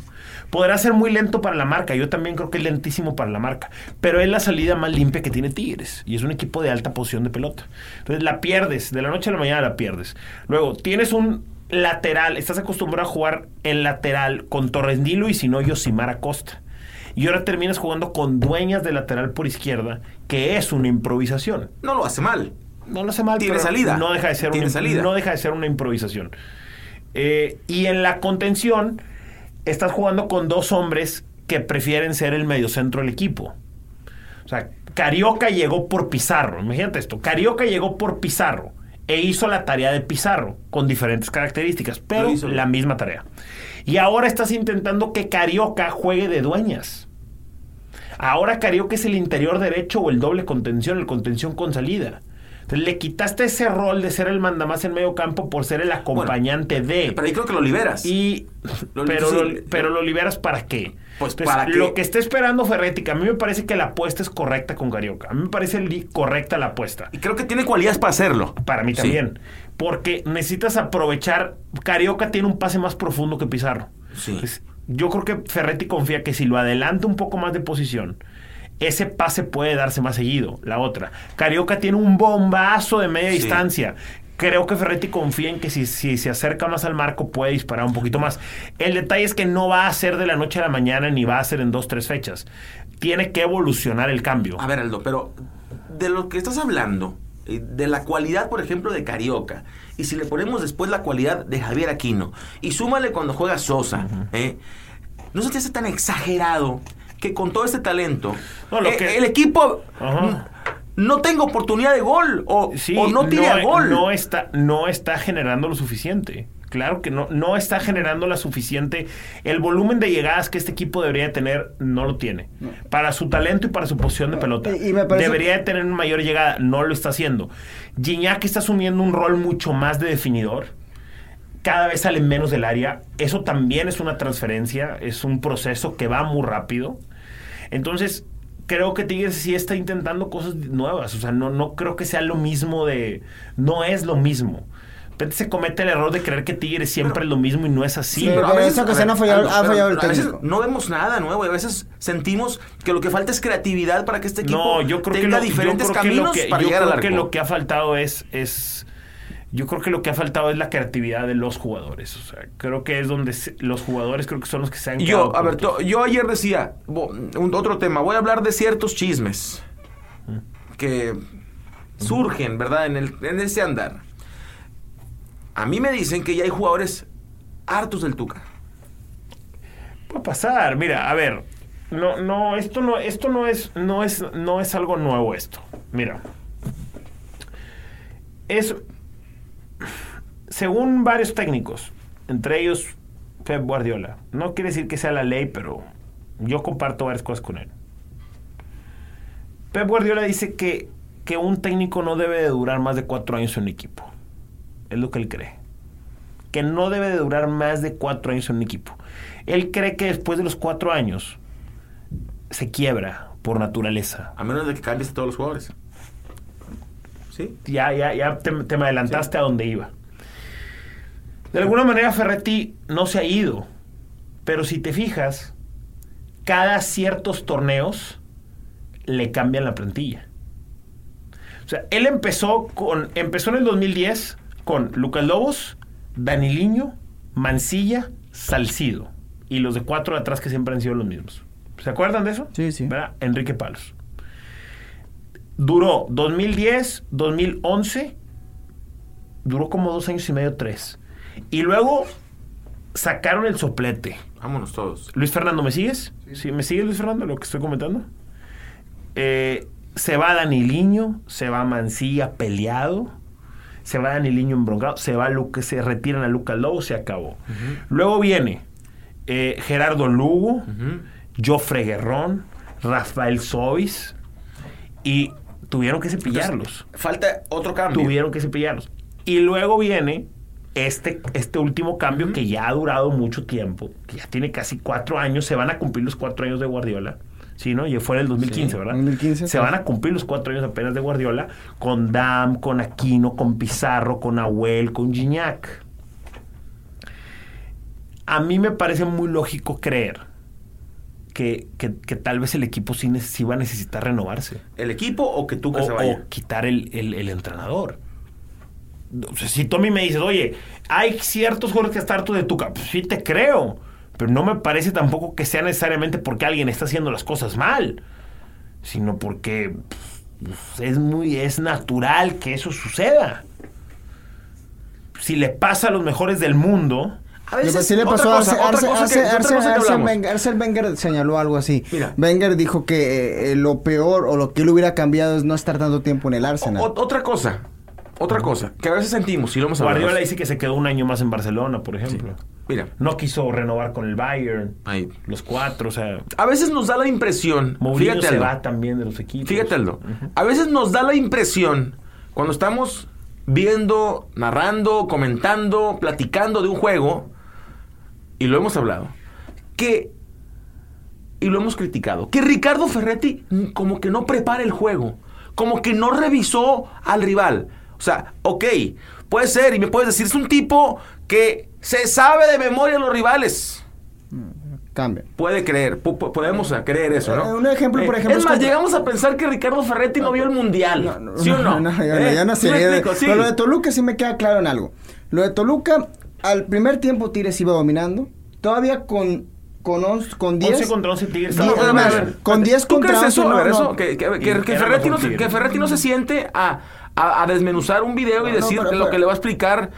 Podrá ser muy lento para la marca, yo también creo que es lentísimo para la marca, pero es la salida más limpia que tiene Tigres y es un equipo de alta posición de pelota. Entonces la pierdes, de la noche a la mañana la pierdes. Luego tienes un lateral, estás acostumbrado a jugar en lateral con Torres Nilo y si no Yosimar Acosta. Y ahora terminas jugando con dueñas de lateral por izquierda, que es una improvisación. No lo hace mal. No lo hace mal, Tiene pero salida. No deja de ser, Tiene una, salida. no deja de ser una improvisación. Eh, y en la contención, estás jugando con dos hombres que prefieren ser el mediocentro del equipo. O sea, Carioca llegó por Pizarro. Imagínate esto. Carioca llegó por Pizarro e hizo la tarea de Pizarro con diferentes características, pero hizo. la misma tarea. Y ahora estás intentando que Carioca juegue de dueñas. Ahora Carioca es el interior derecho o el doble contención, el contención con salida. Entonces le quitaste ese rol de ser el mandamás en medio campo por ser el acompañante de. Pero ahí creo que lo liberas. Y, Lo- pero, sí, lo, pero lo liberas para qué? Pues, Entonces, ¿para qué? Lo que está esperando Ferretti, que a mí me parece que la apuesta es correcta con Carioca. A mí me parece correcta la apuesta. Y creo que tiene cualidades para hacerlo. Para mí Sí. también. Porque necesitas aprovechar. Carioca tiene un pase más profundo que Pizarro. Sí. Entonces, yo creo que Ferretti confía que si lo adelanta un poco más de posición, ese pase puede darse más seguido. La otra. Carioca tiene un bombazo de media Sí. distancia. Creo que Ferretti confía en que si, si se acerca más al marco puede disparar un poquito más. El detalle es que no va a ser de la noche a la mañana ni va a ser en dos, tres fechas. Tiene que evolucionar el cambio. A ver, Aldo, pero de lo que estás hablando, de la cualidad, por ejemplo, de Carioca, y si le ponemos después la cualidad de Javier Aquino, y súmale cuando juega Sosa, ¿eh? ¿no se te hace tan exagerado que con todo este talento, No, lo eh, que- el equipo no tenga oportunidad de gol o, Sí, o no tire a gol? No está, no está generando lo suficiente. Claro que no, no está generando la suficiente. El volumen de llegadas que este equipo debería tener, no lo tiene. Para su talento y para su posición de pelota. Y- y me parece- Debería de tener una mayor llegada, no lo está haciendo. Gignac está asumiendo un rol mucho más de definidor. Cada vez sale menos del área. Eso también es una transferencia, es un proceso que va muy rápido. Entonces, creo que Tigres sí está intentando cosas nuevas. O sea, no, no creo que sea lo mismo de. No es lo mismo. De repente se comete el error de creer que Tigres siempre es lo mismo y no es así. Sí, pero esta ocasión ha fallado- ha pero fallado el a veces no vemos nada nuevo y a veces sentimos que lo que falta es creatividad para que este equipo No, yo creo que tenga yo diferentes creo que lo caminos que, para yo llegar al creo que arco. lo que ha faltado es, es yo creo que lo que ha faltado es la creatividad de los jugadores. O sea, creo que es donde se- los jugadores creo que son los que se han quedado Yo, a ver, to- yo ayer decía, bo- un, otro tema, voy a hablar de ciertos chismes que surgen, ¿verdad? En, el, en ese andar. A mí me dicen que ya hay jugadores hartos del Tuca. Puede pasar, mira, a ver, no, no, esto no, esto no es, no es, no es algo nuevo esto. Mira, es, según varios técnicos, entre ellos Pep Guardiola, no quiere decir que sea la ley, pero yo comparto varias cosas con él. Pep Guardiola dice que, que un técnico no debe de durar más de cuatro años en un equipo. Es lo que él cree. Que no debe de durar más de cuatro años en un equipo. Él cree que después de los cuatro años se quiebra por naturaleza. A menos de que cambies a todos los jugadores. ¿Sí? Ya, ya, ya te, te me adelantaste a donde iba. De alguna manera Ferretti no se ha ido, pero si te fijas, cada ciertos torneos le cambian la plantilla. O sea, él empezó con empezó en el 2010 con Lucas Lobos, Daniliño, Mancilla, Salcido y los de cuatro de atrás que siempre han sido los mismos. ¿Se acuerdan de eso? Sí, sí. ¿Verdad? Enrique Palos. Duró 2010, 2011, duró como dos años y medio, tres. Y luego sacaron el soplete. Vámonos todos. Luis Fernando, ¿me sigues? Sí. ¿Me sigues, Luis Fernando, lo que estoy comentando? Eh, se va Daniliño, se va Mancilla peleado, se va Daniliño embroncado, se va Luque, se retiran a Lucas Lobo, se acabó. Luego viene eh, Gerardo Lugo, Jofre Guerrón, Rafael Sobis y tuvieron que cepillarlos. Falta otro cambio. Tuvieron que cepillarlos. Y luego viene este, este último cambio que ya ha durado mucho tiempo, que ya tiene casi cuatro años, se van a cumplir los cuatro años de Guardiola. Sí, ¿no? Y fue en el 2015, Sí, ¿verdad? 2015, se sí. van a cumplir los cuatro años apenas de Guardiola con Dam, con Aquino, con Pizarro, con Abuel, con Gignac. A mí me parece muy lógico creer que, que- que tal vez el equipo sí, sí va a necesitar renovarse. ¿El equipo o que tú que o, se vaya? o quitar el, el- el entrenador. O sea, si mí me dices, oye, hay ciertos jugadores que están hartos de Tuca, pues sí te creo. Pero no me parece tampoco que sea necesariamente porque alguien está haciendo las cosas mal, sino porque pues, es muy es natural que eso suceda. Si le pasa a los mejores del mundo, A veces, Sí le pasó otra hablamos. Wenger- señaló algo así. Mira. Wenger dijo que eh, lo peor o lo que él hubiera cambiado es no estar tanto tiempo en el Arsenal. O- otra cosa, otra cosa, que a veces sentimos, y lo hemos hablado. Guardiola dice que se quedó un año más en Barcelona, por ejemplo. Mira, No quiso renovar con el Bayern, ahí. los cuatro, o sea, A veces nos da la impresión, Mourinho fíjate se va también de los equipos. fíjate Aldo, a veces nos da la impresión cuando estamos viendo, narrando, comentando, platicando de un juego, y lo hemos hablado, que, y lo hemos criticado, que Ricardo Ferretti como que no prepara el juego, como que no revisó al rival. O sea, ok, puede ser, y me puedes decir, es un tipo que se sabe de memoria los rivales. Cambia. Puede creer, podemos eh, creer eso, ¿no? Eh, un ejemplo, por ejemplo, Es es más, llegamos a pensar que Ricardo Ferretti no, vio el mundial. ¿Sí o no? No, no, ¿Eh? yo no ¿Sí sé. Sí. Pero lo de Toluca sí me queda claro en algo. Lo de Toluca, al primer tiempo Tigres iba dominando. Todavía con, con, once- con 10. 11 contra 11 Tigres. Ver, con 10 ¿Tú contra crees 11, eso? no, a ver, no. eso, no, que Ferretti no se siente a, a- a desmenuzar un video y No, no, decir pero- lo que le va a explicar.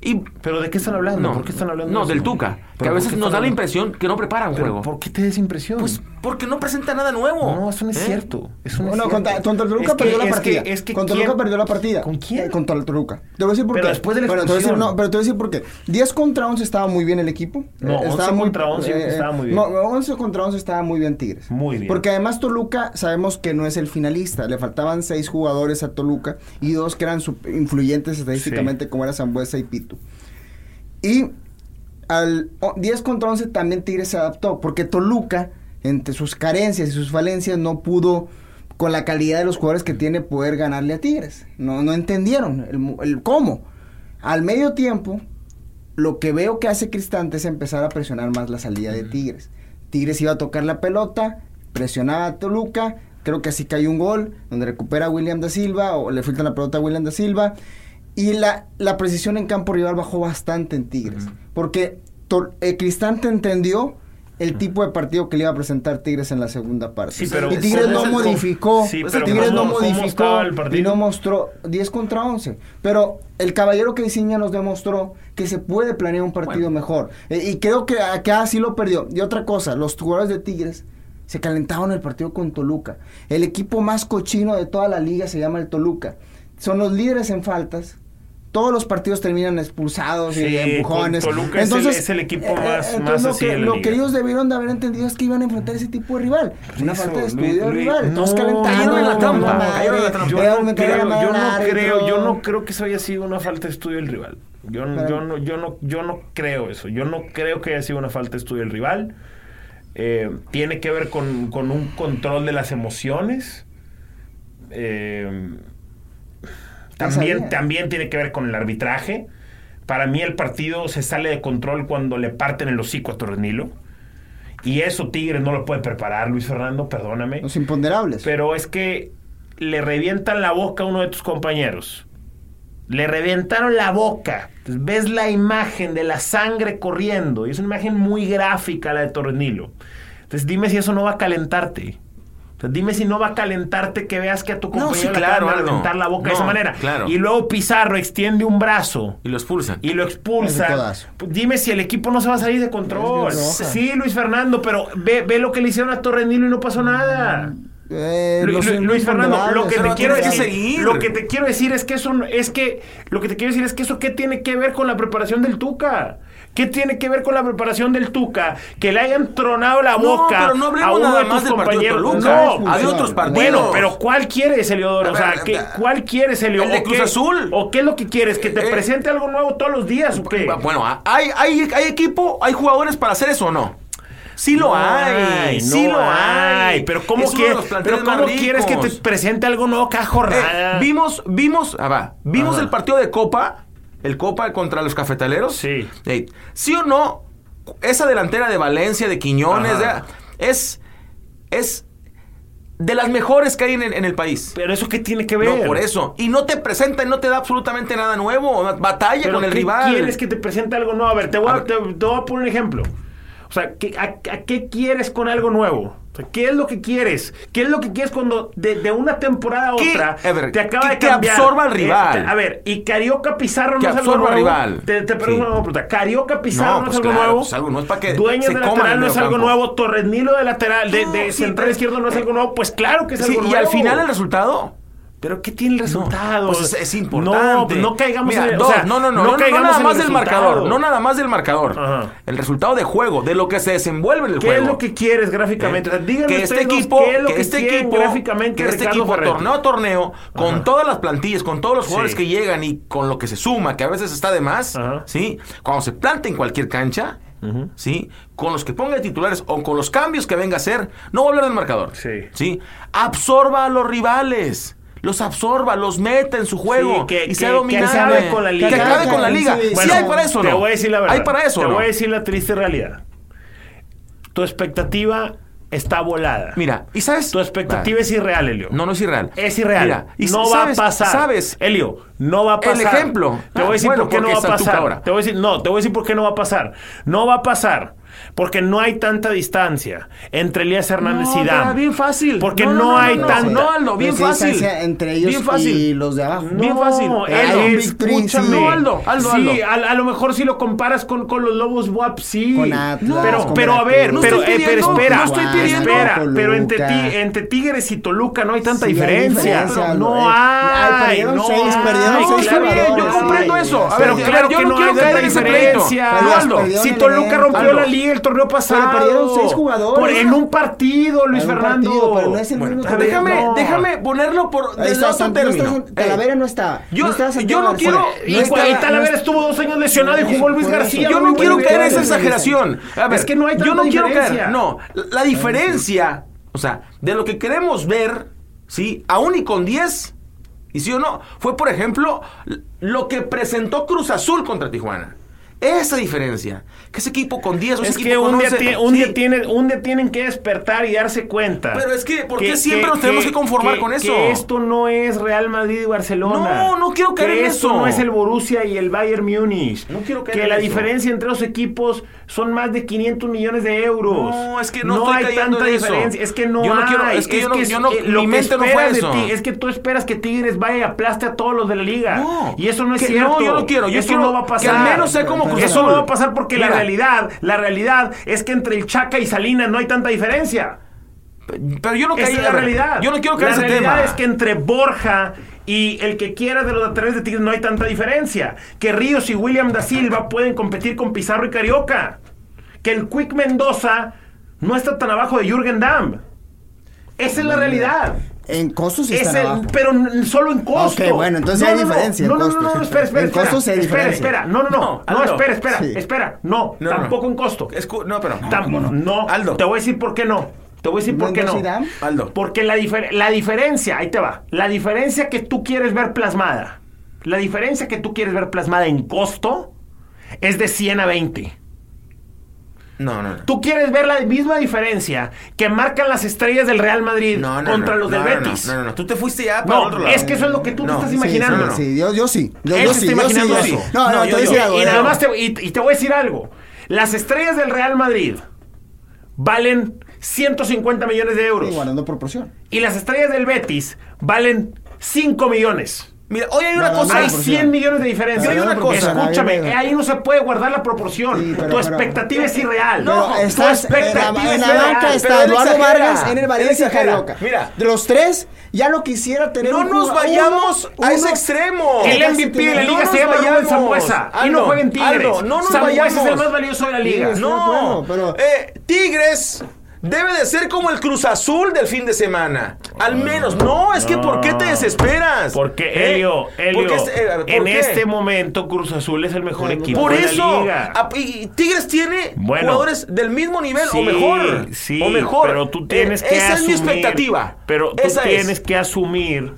Y ¿Pero de qué están hablando? no, ¿Por qué están hablando? no, de del Tuca. Que ¿Pero a veces nos da la impresión que no prepara un ¿Pero juego. ¿Por qué te des impresión? Pues porque no presenta nada nuevo. no, eso no es ¿Eh? cierto. Eso no es Bueno, cierto. contra, contra Toluca Es que- perdió la es que- partida. es que contra ¿quién- Toluca perdió la partida. ¿Con quién? Eh, contra el Toluca. Te voy a decir por Pero qué. después de la Bueno, te voy a decir, no, pero te voy a decir por qué. 10 contra 11 estaba muy bien el equipo. No, Eh, 11 estaba muy- contra 11 yo creo que estaba muy bien. No, 11 contra 11 estaba muy bien Tigres. Muy bien. Porque además Toluca sabemos que no es el finalista. Le faltaban 6 jugadores a Toluca y dos que eran influyentes estadísticamente como era Zambuesa y Pitu. Y al o- 10 contra 11 también Tigres se adaptó, porque Toluca, entre sus carencias y sus falencias, no pudo, con la calidad de los jugadores que tiene, poder ganarle a Tigres. No, no entendieron el, el cómo. Al medio tiempo, lo que veo que hace Cristante es empezar a presionar más la salida de Tigres. Tigres iba a tocar la pelota, presionaba a Toluca, creo que así cayó un gol, donde recupera a William da Silva, o le filtra la pelota a William da Silva, y la, la precisión en campo rival bajó bastante en Tigres, porque Tol- eh, Cristante entendió el tipo de partido que le iba a presentar Tigres en la segunda parte. Sí, pero y Tigres ¿cómo- no modificó, Sí, pero Tigres y no mostró 10 contra 11. Pero el caballero que diseña nos demostró que se puede planear un partido mejor. Eh, y creo que acá sí lo perdió. Y otra cosa, los jugadores de Tigres se calentaron el partido con Toluca. El equipo más cochino de toda la liga se llama el Toluca. Son los líderes en faltas. Todos los partidos terminan expulsados y empujones. Toluca es el- es el equipo más- más lo así que, lo ellos debieron de haber entendido es que iban a enfrentar ese tipo de rival. Una Eso, falta de estudio del rival. Todos no, calentando. en la trampa. Yo no, creo, yo, no creo, que eso haya sido una falta de estudio del rival. Yo, yo, no, yo, no, yo no creo eso. Yo no creo que haya sido una falta de estudio del rival. eh, tiene que ver con, con un control de las emociones. Eh, también, también tiene que ver con el arbitraje. Para mí el partido se sale de control cuando le parten el hocico a Torrenilo. Y eso Tigres no lo puede preparar, Luis Fernando, perdóname. Los imponderables. Pero es que le revientan la boca a uno de tus compañeros. Le reventaron la boca. Entonces, ves la imagen de la sangre corriendo. Y es una imagen muy gráfica la de Torrenilo. Entonces dime si eso no va a calentarte. Sea, dime si no va a calentarte que veas que a tu No, compañero sí, le claro, acaban de Aldo. reventar la boca de esa No, manera. claro. Y luego Pizarro extiende un brazo Y lo expulsan. y lo Ese expulsa. codazo. Pues Dime si el equipo no se va a salir de control. Sí, Luis Fernando, pero ve, ve lo que le hicieron a Torrenilo y no pasó nada. Eh, los Lu- Luis Fernando, lo que te quiero decir, lo que te quiero decir es que eso no- es que lo que te quiero decir es que eso qué tiene que ver con la preparación del Tuca. ¿Qué tiene que ver con la preparación del Tuca? Que le hayan tronado la No, boca pero no a uno nada de tus de compañeros. Toluca. No, Había otros partidos. Bueno, pero ¿cuál quieres, Eliodoro? O sea, ¿qué- eh, ¿cuál quieres, Eliodoro? el de Cruz Azul. ¿O qué es lo que quieres? ¿Que te Eh, presente algo nuevo todos los días o qué? Bueno, ¿hay, hay, ¿hay equipo, hay jugadores para hacer eso o no? Sí lo No hay, sí no lo hay. Pero ¿cómo, planteles pero ¿cómo quieres que te presente algo nuevo cada jornada? Eh, vimos, vimos, ah, va, vimos Ajá. el partido de Copa, el Copa contra los cafetaleros. Sí. ¿Sí o no? Esa delantera de Valencia, de Quiñones, de- es, es de las mejores que hay en el, en el país. Pero eso qué tiene que ver? No, por eso. Y no te presenta y no te da absolutamente nada nuevo. Batalla Pero con el ¿qué rival. quieres que te presente algo nuevo? A ver, te voy a, te, te voy a poner un ejemplo. O sea, ¿qué- a, a qué quieres con algo nuevo? ¿Qué es lo que quieres? ¿Qué es lo que quieres cuando de, de una temporada a otra ver, te acaba que- de que cambiar? absorba al rival. Eh, a ver, ¿y Carioca Pizarro Que no es algo nuevo? rival. Te, te Sí. una pregunta. ¿Carioca Pizarro No, no, pues es algo claro, nuevo? pues algo es para que Dueños se de lateral no es algo nuevo. Torrenilo de lateral, de, de sí, central pero- izquierdo no es algo nuevo. Pues claro que es Sí, algo y nuevo. al final el resultado. ¿Pero qué tiene el resultado? Pues es, es importante. No, no caigamos Mira, en el, o sea, no, no, no, no, no caigamos nada más el del marcador, no nada más del marcador. Ajá. El resultado de juego, de lo que se desenvuelve en el ¿Qué juego. es lo que quieres gráficamente? O sea, díganme que este equipo, ¿qué es lo que que este equipo, gráficamente que este Ricardo equipo Ferretti? torneo a torneo, con Ajá. todas las plantillas, con todos los jugadores Sí. que llegan y con lo que se suma, que a veces está de más, Ajá. ¿sí? Cuando se planta en cualquier cancha, ¿sí? Con los que ponga de titulares o con los cambios que venga a hacer, no voy a hablar del marcador, Sí. ¿sí? Absorba a los rivales. Los absorba, los meta en su juego Sí, que- y sea que- que dominante. acabe con la liga. Que acabe con la liga. Sí, hay para eso, Te ¿no? voy a decir la verdad. Hay para eso, Te ¿no? voy a decir la triste realidad. Tu expectativa está volada. Mira, ¿y sabes? Tu expectativa Va. es irreal, Elio. No, no es irreal. Es irreal. Mira, y no sabes- va a pasar. ¿Sabes? Elio, no va a El pasar. ejemplo. Te voy a Ah, decir bueno, por qué no va a pasar. ahora. Te voy a decir, no, te voy a decir por qué no va a pasar. No va a pasar. Porque no hay tanta distancia entre Elías Hernández No, y Dan. bien fácil. Porque No, no, no, no, hay no, tanta. no, Aldo, bien hay fácil. entre ellos Bien fácil. y los de abajo. Bien fácil. Es- escúchame. No, Aldo, Aldo, Sí, Aldo. A, a lo mejor si lo comparas con, con los Lobos WAP, sí. Con Atlas, pero, con pero a ver, pero, eh, pero espera. no estoy pidiendo. Espera, Toluca. pero entre, ti- entre Tigres y Toluca no hay tanta Sí, hay diferencia. no eh. Ay, hay. perdieron no seis, hay, perdieron No, seis está bien, yo comprendo eso. A Pero ver, claro que no hay tanta diferencia. Si Toluca rompió la liga el torneo pasado. perdieron seis jugadores. Por- en un partido, Luis En un Fernando. partido, pero no es el mismo a ver, Déjame, no. déjame ponerlo por está, otro no término. San- Talavera no está. Yo- no está yo Santiago no García. quiero- Y, Talavera estuvo dos años lesionado y jugó Luis. García. Yo no quiero caer en esa exageración. A ver, Es que no hay yo no quiero caer. No, la, la diferencia, o sea, de lo que queremos ver, ¿sí? Aún y con 10, y sí o no, fue, por ejemplo, lo que presentó Cruz Azul contra Tijuana. Esa diferencia. Que ese equipo con 10 o ese Es que equipo con un día, 11, tie- un, sí. día tiene, un día tienen que despertar y darse cuenta. Pero es que, ¿por qué siempre nos tenemos que conformar con eso? Que esto no es Real Madrid y Barcelona. No, no quiero caer que en esto eso. no es el Borussia y el Bayern Múnich. No quiero caer Que en la eso. diferencia entre los equipos son más de 500 millones de euros. No, es que no estoy hay tanta eso. diferencia. Es que no Yo no hay. quiero- es que yo no- yo no- eh, mi lo que mente no fue de eso. ti es que tú esperas que Tigres vaya y aplaste a todos los de la liga. No. y eso no es Que cierto. no, yo no quiero. Yo eso quiero no va a que pasar. al menos como Cruz Eso no va a pasar porque la realidad, la realidad es que entre el Chaca y Salinas no hay tanta diferencia. Pero yo no Esa caí es a la realidad. Yo no quiero caer La ese realidad tema. es que entre Borja y el que quiera de los laterales de Tigres no hay tanta diferencia. Que Ríos y William da Silva pueden competir con Pizarro y Carioca. Que el Quick Mendoza no está tan abajo de Jürgen Damm. Esa es la realidad. En costos sí Es están el- abajo. pero solo en costo. Ok, bueno, entonces hay diferencia en No, no, no, costos. no, espera, espera. En espera, costos hay espera, diferencia. espera. No, no, no. No, No, Aldo. espera, espera, Sí. espera. No, No, no. tampoco en costo. No, pero. Tam- no, Aldo. te voy a decir por qué no. Te voy a decir por qué no. Aldo. Porque la, difer- la diferencia, ahí te va, la diferencia que tú quieres ver plasmada, la diferencia que tú quieres ver plasmada en costo es de 100 a 20. No, no, no. Tú quieres ver la misma diferencia que marcan las estrellas del Real Madrid No, no, contra no, los no, del no, Betis. No, no, no. Tú te fuiste ya para No, otro lado. es que eso es lo que tú No. te estás imaginando. Sí, sí, yo, yo sí. Yo, yo sí, está yo sí, imaginando yo sí. eso. No, no, No, te yo- voy a yo- decir algo. Y nada más te, y, y te voy a decir algo. Las estrellas del Real Madrid valen 150 millones de euros. Sí, guardando proporción. Y las estrellas del Betis valen 5 millones. Mira, hoy hay una No, cosa. no, Hay proporción. 100 millones de diferencia. Pero hay una cosa, Escúchame, ahí no se puede guardar la proporción. Sí, pero- tu pero- expectativa es irreal. No, tu estás en la, expectativa en es la banca irreal. está Eduardo Vargas, en el Valencia. Carioca. Mira. de los tres, ya lo quisiera tener No un nos jugador- vayamos uno- a ese uno- extremo. El MVP de la liga se llama vayamos. Sambuesa. Y no juega en Tigres. No nos Sambuesa es el vayamos. más valioso de la liga. No, pero- Eh, Tigres debe de ser como el Cruz Azul del fin de semana. Al menos. No, es que ¿por qué te desesperas? Porque, ¿Eh? Elio, Elio, Porque es- eh, ¿por en qué? este momento Cruz Azul es el mejor equipo Por de eso, la liga. a- y Tigres tiene Bueno. jugadores del mismo nivel Sí, o mejor. Sí, o mejor. pero tú tienes Eh, que Esa asumir. es mi expectativa. Pero tú Esa es. tienes que asumir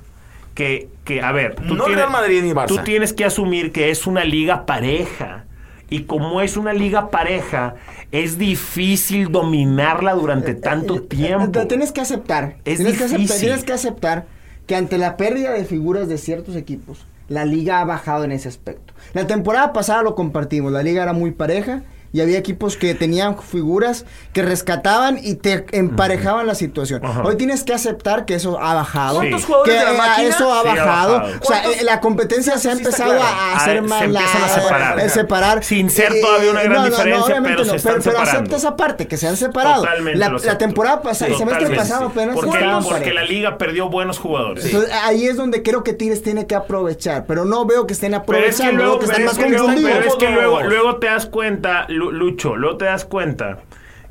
que, que a ver, tú No tienes, Real Madrid ni Barça. Tú tienes que asumir que es una liga pareja. Y como es una liga pareja, es difícil dominarla durante tanto Eh, eh, tiempo. eh, Tienes que aceptar. Es tienes, que aceptar difícil. tienes que aceptar que ante la pérdida de figuras de ciertos equipos, la liga ha bajado en ese aspecto. La temporada pasada lo compartimos, la liga era muy pareja y había equipos que tenían figuras que rescataban y te emparejaban la situación. Ajá. Hoy tienes que aceptar que eso ha bajado. ¿Cuántos jugadores que, de la eh? Eso ha Sí, ha bajado. bajado. O sea, eh, la competencia se ha Sí, empezado claro. a Ah, hacer se más empiezan a separar. a separar. Sin ser Eh, todavía una gran no, no, no, diferencia, obviamente pero se no, están pero, pero acepta esa parte, que se han separado. Totalmente la, la temporada pasada, el semestre pasado apenas porque, estaban porque la liga perdió buenos jugadores. Entonces, ahí es donde creo que Tigres tiene que aprovechar, pero no veo que estén Pero es que aprovechando, luego, veo que están pero más es que luego- confundidos. pero es que luego, te das cuenta, Lucho, luego te das cuenta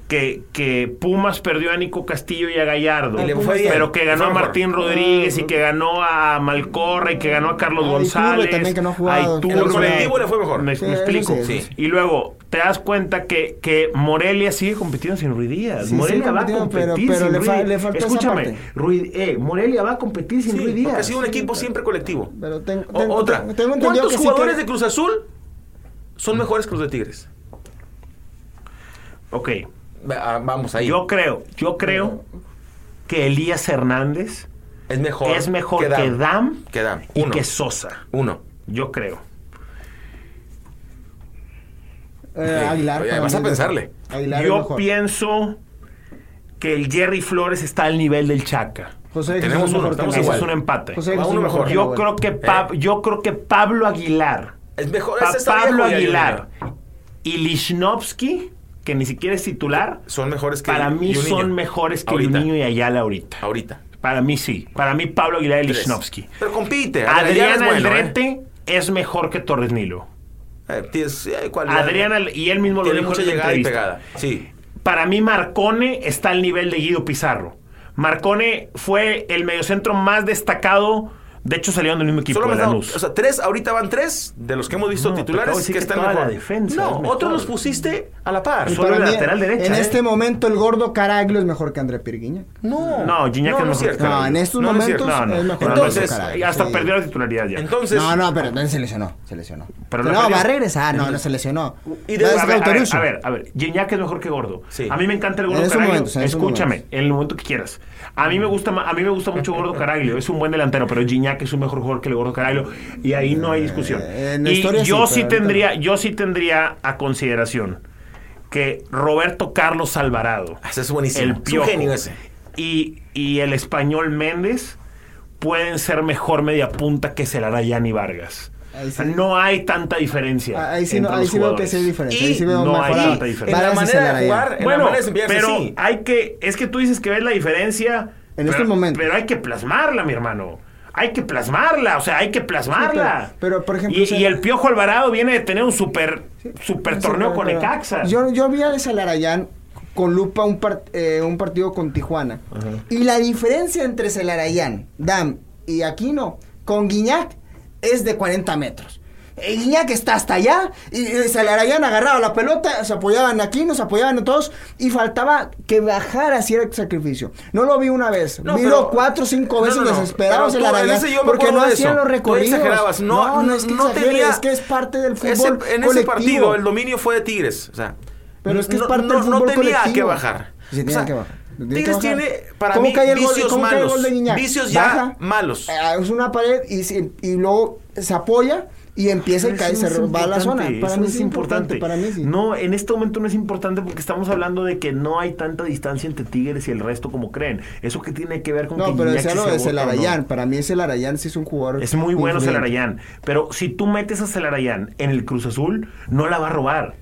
que, que Pumas perdió a Nico Castillo y a Gallardo, Y pero que ganó a. Martín Rodríguez y que ganó a Malcorra y que ganó a Carlos Ah, González. también, que no jugado. Iturbe. Lo colectivo le fue mejor. Me, Sí, me explico. sí, sí, sí. Y luego te das cuenta que, que Morelia sigue compitiendo sin Ruiz Díaz. Sí, Morelia va a pero- competir pero sin le Ruiz fa- le faltó esa Escúchame, parte. Ruiz- eh, Morelia va a competir sin Sí, Ruiz Díaz. ha sido un equipo siempre colectivo. Pero tengo, O- tengo- otra. tengo- ¿Cuántos que sí jugadores que- de Cruz Azul son mejores que los de Tigres? Ok. Va- Vamos ahí. Yo creo, yo creo que Elías Hernández es mejor, es mejor que Dam, Que Dam. y Uno. que Sosa. Uno. Yo creo. Eh, Sí. Aguilar. Oye, vas a pensarle. Aguilar Yo pienso que el Jerry Flores está al nivel del Chaca. José Tenemos uno, estamos es un empate. José Va Jesús uno es mejor. Yo creo que Pa- yo creo que Pablo Aguilar, Es mejor. Pa- Pablo Aguilar y Lichnowsky, que ni siquiera es titular, Son mejores que para mí son mejores que Ahorita. Juninho y Ayala ahorita. Ahorita. Para mí sí. Para mí Pablo Aguilar y. Lichnowsky. Pero compite. Adrián bueno, Aldrete es mejor que Torres Nilo. ¿eh? Eh, tienes, eh. Adrián y él mismo lo dijo mucha en la llegada y entrevista. pegada. Sí. Para mí Marcone está al nivel de Guido Pizarro. Marcone fue el mediocentro más destacado. De hecho salieron del mismo equipo Solo me de dado- o sea, tres, ahorita van tres de los que hemos visto No, titulares que que están mejor. la defensa no, mejor. otros los pusiste a la par. Y Solo mí, lateral derecha, En ¿eh? este momento, el gordo Caraglio es mejor que André Pirguiña. No. No, Gignac no, es no es mejor No, en estos No, no es momentos cierto. No, no. es mejor Entonces, hasta sí. perdió la titularidad ya. Entonces, No, no, pero se lesionó, se lesionó. Pero no va a regresar, no, no se lesionó. Y de- a, ver, a, ver, a ver, a ver, Gignac es mejor que Gordo. Sí. A mí me encanta el Gordo Caraglio. Escúchame, en el momento que quieras. A mí me gusta a mí me gusta mucho Gordo Caraglio, es un buen delantero, pero Gignac es un mejor jugador que el Gordo Caraglio y ahí no hay discusión. Eh, y yo sí, tendría yo sí tendría a consideración que Roberto Carlos Alvarado, Ese es buenísimo. el Es un Piojo genio ese. y y el español Méndez pueden ser mejor media punta que Celarayán y Vargas. Ahí O sea, sí. no hay tanta diferencia. Ahí sí, no, ahí los sí veo que sí hay diferencia. Y Ahí sí veo no hay tanta diferencia. En la manera de jugar, en la Bueno, manera de desempeñarse, pero sí. hay que, es que tú dices que ves la diferencia. En pero- este momento. Pero hay que plasmarla, mi hermano. Hay que plasmarla, o sea, hay que plasmarla. Sí, pero- pero, por ejemplo, y, o sea- y el Piojo Alvarado viene de tener un super, super Sí, torneo pero- con pero Necaxa. Yo, yo vi a Celarayán con lupa un, par- eh, un partido con Tijuana. Y la diferencia entre Celarayán, Dam y Aquino con Guiñac es de 40 metros. Eh, Guiñac está hasta allá y eh, Celarayán agarraba la pelota, se apoyaban aquí, nos apoyaban todos y faltaba que bajara cierto sacrificio. No lo vi una vez, No, vi pero- cuatro o cinco veces No, no, desesperados yo me porque no hacían los recorridos. No, no, es que tenía- es que es parte del Ese- fútbol en ese partido el dominio fue de Tigres. O sea, Pero es que es parte del fútbol no tenía colectivo. que bajar. Sí, O tenía sea, que bajar. Tigres tiene para ¿Cómo mí cae el gol- vicios cómo cae el malos. gol de Guiñac? Vicios ya Baja, malos. eh, Es una pared y, luego se apoya y empieza y cae, se va a la zona. Para mí es importante, para mí sí. No, en este momento no es importante porque estamos hablando de que no hay tanta distancia entre Tigres y el resto como creen. Eso que tiene que ver con que No, pero si lo de no. Celarayán. Para mí ese Larayán sí es un jugador. Es muy bueno influyente. Celarayán. Pero si tú metes a Celarayán en el Cruz Azul, no la va a robar.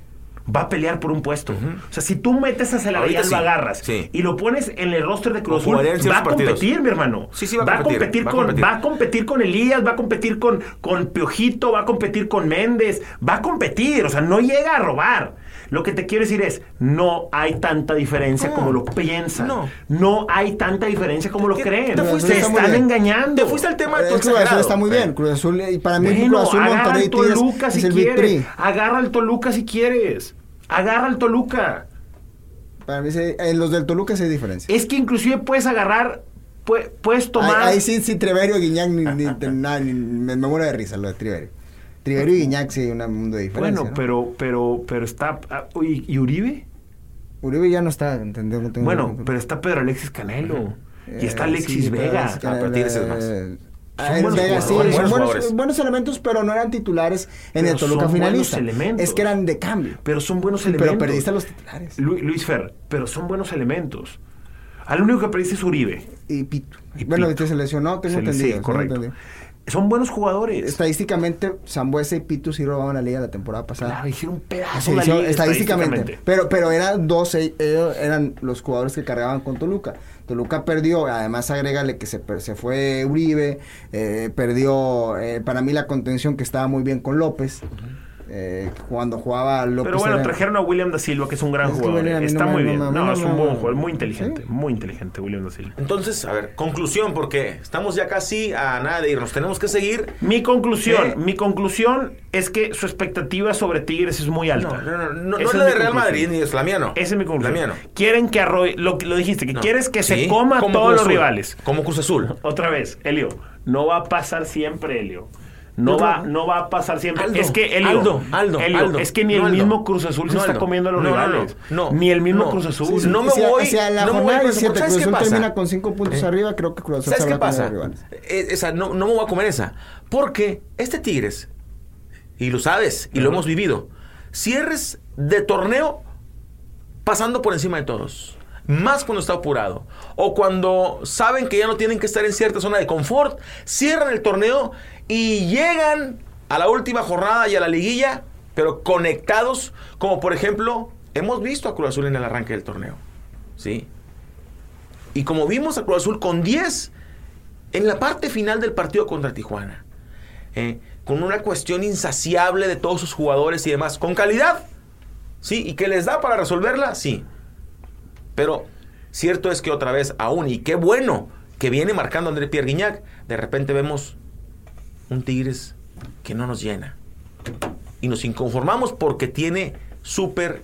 Va a pelear por un puesto. O sea, si tú metes a Celarayán, sí, lo agarras sí. y lo pones en el roster de Cruz Azul, va a partidos. competir, mi hermano. Sí, sí, va a competir, va a con, competir. va a competir con Elías, va a competir con, con Piojito, va a competir con Méndez, va a competir. O sea, no llega a robar. Lo que te quiero decir es, no hay tanta diferencia No, como lo piensan. no. No. hay tanta diferencia como lo ¿Qué- creen. te fuiste- Se está están engañando. Te fuiste al tema de Eh, Cruz Azul está muy bien. Cruz Azul, y para mí Bueno, Cruz Azul, agarra Tigres Toluca si es el quieres. Agarra al Toluca si quieres. Agarra al Toluca. Para mí, en los del Toluca sí hay diferencia. Es que inclusive puedes agarrar, pue- puedes tomar... Ahí, ahí sí, sí, Triverio y Guiñac, ni, ni- <laughs> nada, ni- me, me muero de risa lo de Triverio. Triverio y Guiñac sí hay un mundo de diferencia. bueno, ¿no? pero, pero, pero está... ah, ¿Y, y Uribe? Uribe ya no está, ¿entendés? No tengo- Bueno, pero está Pedro Alexis Canelo. Y está Eh, Alexis sí, pero Vega. es que, Ah, pero es más. eh, Son buenos Vega, sí, son buenos elementos, pero no eran titulares en Pero el Toluca son buenos finalista. elementos. Es que eran de cambio. Pero son buenos Sí, elementos. pero perdiste a los titulares. Lu- Luis Fer, pero son buenos elementos. Al único que perdiste es Uribe. Y Pito. Y bueno, Pito. ahorita se lesionó, tengo Se entendido. sí, tengo correcto. entendido. Son buenos jugadores. Estadísticamente, Zambuesa y Pito sí robaban la liga la temporada pasada. Claro, hicieron un pedazo Sí, la liga estadísticamente. Pero, pero eran dos, eh, ellos eran los jugadores que cargaban con Toluca. Toluca perdió, además agrégale que se, se fue Uribe, eh, perdió eh, para mí la contención que estaba muy bien con López. Eh, cuando jugaba López. Pero bueno, era- trajeron a William da Silva, que es un gran Es que jugador. William Está no muy no bien. No, no es un buen jugador, muy inteligente. ¿Sí? Muy inteligente, William da Silva. Entonces, a ver, conclusión, porque estamos ya casi a nada de irnos. Tenemos que seguir. Mi conclusión, ¿Eh? mi conclusión es que su expectativa sobre Tigres es muy alta. No, no, no, no, no Esa es la de Real. Madrid ni es la mía, no. Esa es mi conclusión. La mía no. Quieren que arrolle, lo, lo dijiste, que No. quieres que se coma a todos Cruz los Azul, rivales. Como Cruz Azul. Otra vez, Elio, no va a pasar siempre, Elio. No va, no va a pasar siempre. Aldo, es que Elio, Aldo, Aldo, Elio, Aldo. es que ni No, el Aldo. mismo Cruz Azul se No, está Aldo. comiendo a los rivales. no, no. ni el mismo No. Cruz Azul. Sí, no me Hacia- voy- hacia la no me voy jornada con eso. 17, ¿Sabes Cruz qué Azul pasa? termina con 5 puntos ¿Eh? arriba, creo que Cruz Azul ¿Sabes qué va a comer a pasa? los rivales. Eh, esa, no, no me voy a comer esa. Porque este Tigres, y lo sabes, y lo hemos vivido, cierres de torneo pasando por encima de todos. Más cuando está apurado. O cuando saben que ya no tienen que estar en cierta zona de confort, cierran el torneo y llegan a la última jornada y a la liguilla, pero conectados, como por ejemplo, hemos visto a Cruz Azul en el arranque del torneo. ¿Sí? Y como vimos a Cruz Azul con 10 en la parte final del partido contra Tijuana. eh, con una cuestión insaciable de todos sus jugadores y demás. Con calidad, sí, y que les da para resolverla, sí. Pero cierto es que otra vez, aún, y qué bueno que viene marcando André Pierre Guignac, de repente vemos un Tigres que no nos llena. Y nos inconformamos porque tiene súper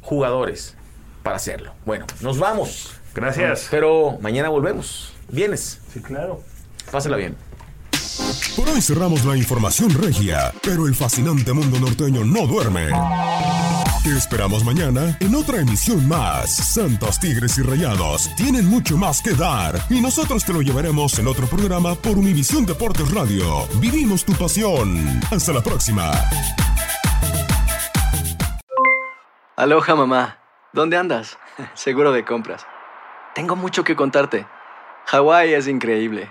jugadores para hacerlo. Bueno, nos vamos. Gracias. Pero mañana volvemos. Vienes. Sí, claro. Pásela bien. Por hoy cerramos la información regia, pero el fascinante mundo norteño no duerme. Te esperamos mañana en otra emisión más. Santos Tigres y Rayados tienen mucho más que dar y nosotros te lo llevaremos en otro programa por Univisión Deportes Radio. Vivimos tu pasión. Hasta la próxima. Aloha mamá, ¿dónde andas? <laughs> Seguro de compras. Tengo mucho que contarte. Hawái es increíble.